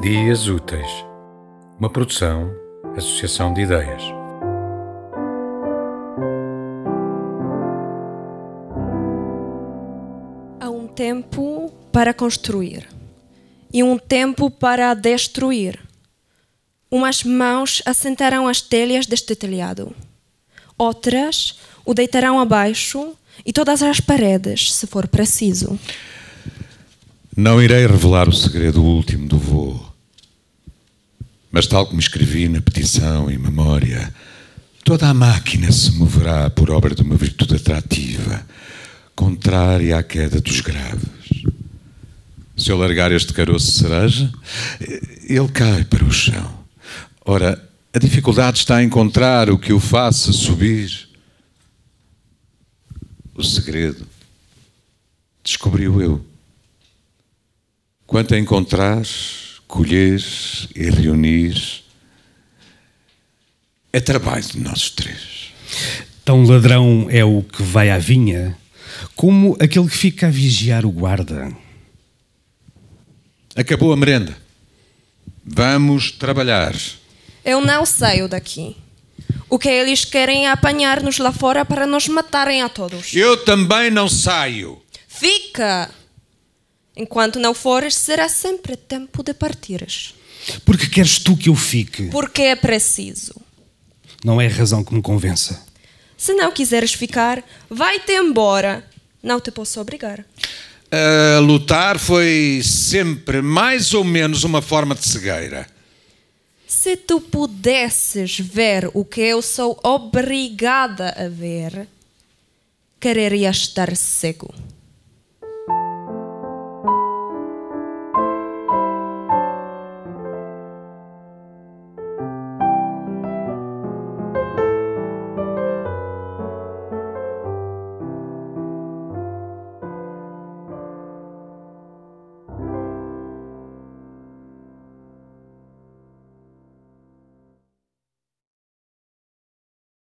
Dias Úteis, uma produção, associação de ideias. Há um tempo para construir e um tempo para destruir. Umas mãos assentarão as telhas deste telhado, outras o deitarão abaixo e todas as paredes, se for preciso. Não irei revelar o segredo último do voo. Mas, tal como escrevi na petição em memória, toda a máquina se moverá por obra de uma virtude atrativa, contrária à queda dos graves. Se eu largar este caroço de cereja, ele cai para o chão. Ora, a dificuldade está em encontrar o que o faça subir. O segredo descobriu eu. Quanto a encontrar, colher e reunir, é trabalho de nós três. Tão ladrão é o que vai à vinha, como aquele que fica a vigiar o guarda. Acabou a merenda. Vamos trabalhar. Eu não saio daqui. O que eles querem é apanhar-nos lá fora para nos matarem a todos. Eu também não saio. Fica! Enquanto não fores, será sempre tempo de partires. Porque queres tu que eu fique? Porque é preciso. Não é razão que me convença. Se não quiseres ficar, vai-te embora. Não te posso obrigar. Uh, lutar foi sempre mais ou menos uma forma de cegueira. Se tu pudesses ver o que eu sou obrigada a ver, quererias estar cego.